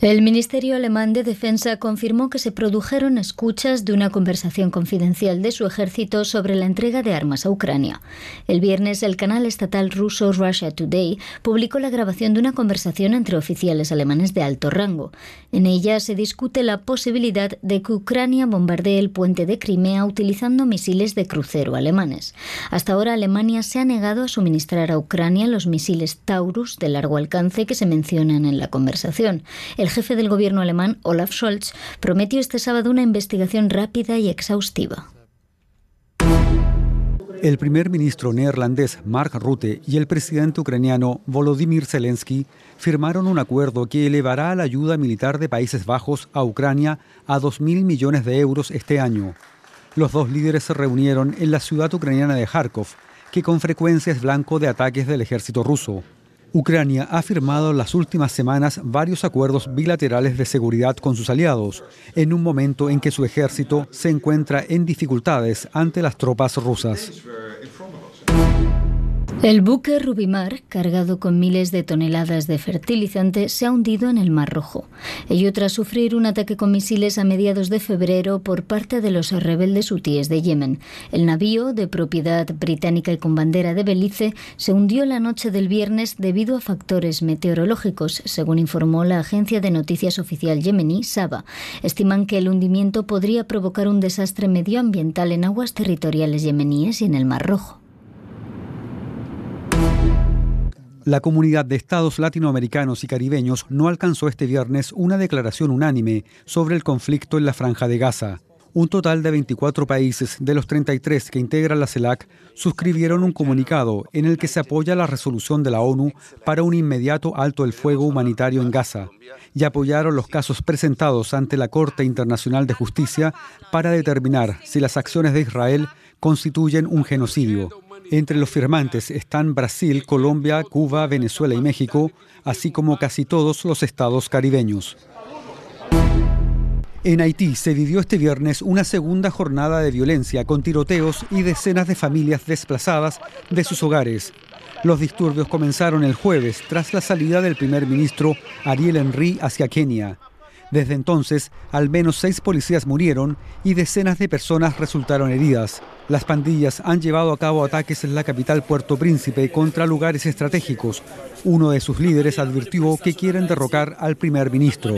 El Ministerio Alemán de Defensa confirmó que se produjeron escuchas de una conversación confidencial de su ejército sobre la entrega de armas a Ucrania. El viernes, el canal estatal ruso Russia Today publicó la grabación de una conversación entre oficiales alemanes de alto rango. En ella se discute la posibilidad de que Ucrania bombardee el puente de Crimea utilizando misiles de crucero alemanes. Hasta ahora, Alemania se ha negado a suministrar a Ucrania los misiles Taurus de largo alcance que se mencionan en la conversación. El jefe del gobierno alemán, Olaf Scholz, prometió este sábado una investigación rápida y exhaustiva. El primer ministro neerlandés Mark Rutte y el presidente ucraniano Volodymyr Zelensky firmaron un acuerdo que elevará la ayuda militar de Países Bajos a Ucrania a 2.000 millones de euros este año. Los dos líderes se reunieron en la ciudad ucraniana de Kharkov, que con frecuencia es blanco de ataques del ejército ruso. Ucrania ha firmado en las últimas semanas varios acuerdos bilaterales de seguridad con sus aliados, en un momento en que su ejército se encuentra en dificultades ante las tropas rusas. El buque Rubimar, cargado con miles de toneladas de fertilizante, se ha hundido en el Mar Rojo. Ello tras sufrir un ataque con misiles a mediados de febrero por parte de los rebeldes hutíes de Yemen. El navío, de propiedad británica y con bandera de Belice, se hundió la noche del viernes debido a factores meteorológicos, según informó la agencia de noticias oficial yemení, Saba. Estiman que el hundimiento podría provocar un desastre medioambiental en aguas territoriales yemeníes y en el Mar Rojo. La comunidad de estados latinoamericanos y caribeños no alcanzó este viernes una declaración unánime sobre el conflicto en la franja de Gaza. Un total de 24 países de los 33 que integran la CELAC suscribieron un comunicado en el que se apoya la resolución de la ONU para un inmediato alto el fuego humanitario en Gaza y apoyaron los casos presentados ante la Corte Internacional de Justicia para determinar si las acciones de Israel constituyen un genocidio. Entre los firmantes están Brasil, Colombia, Cuba, Venezuela y México, así como casi todos los estados caribeños. En Haití se vivió este viernes una segunda jornada de violencia con tiroteos y decenas de familias desplazadas de sus hogares. Los disturbios comenzaron el jueves tras la salida del primer ministro Ariel Henry hacia Kenia. Desde entonces, al menos seis policías murieron y decenas de personas resultaron heridas. Las pandillas han llevado a cabo ataques en la capital Puerto Príncipe contra lugares estratégicos. Uno de sus líderes advirtió que quieren derrocar al primer ministro.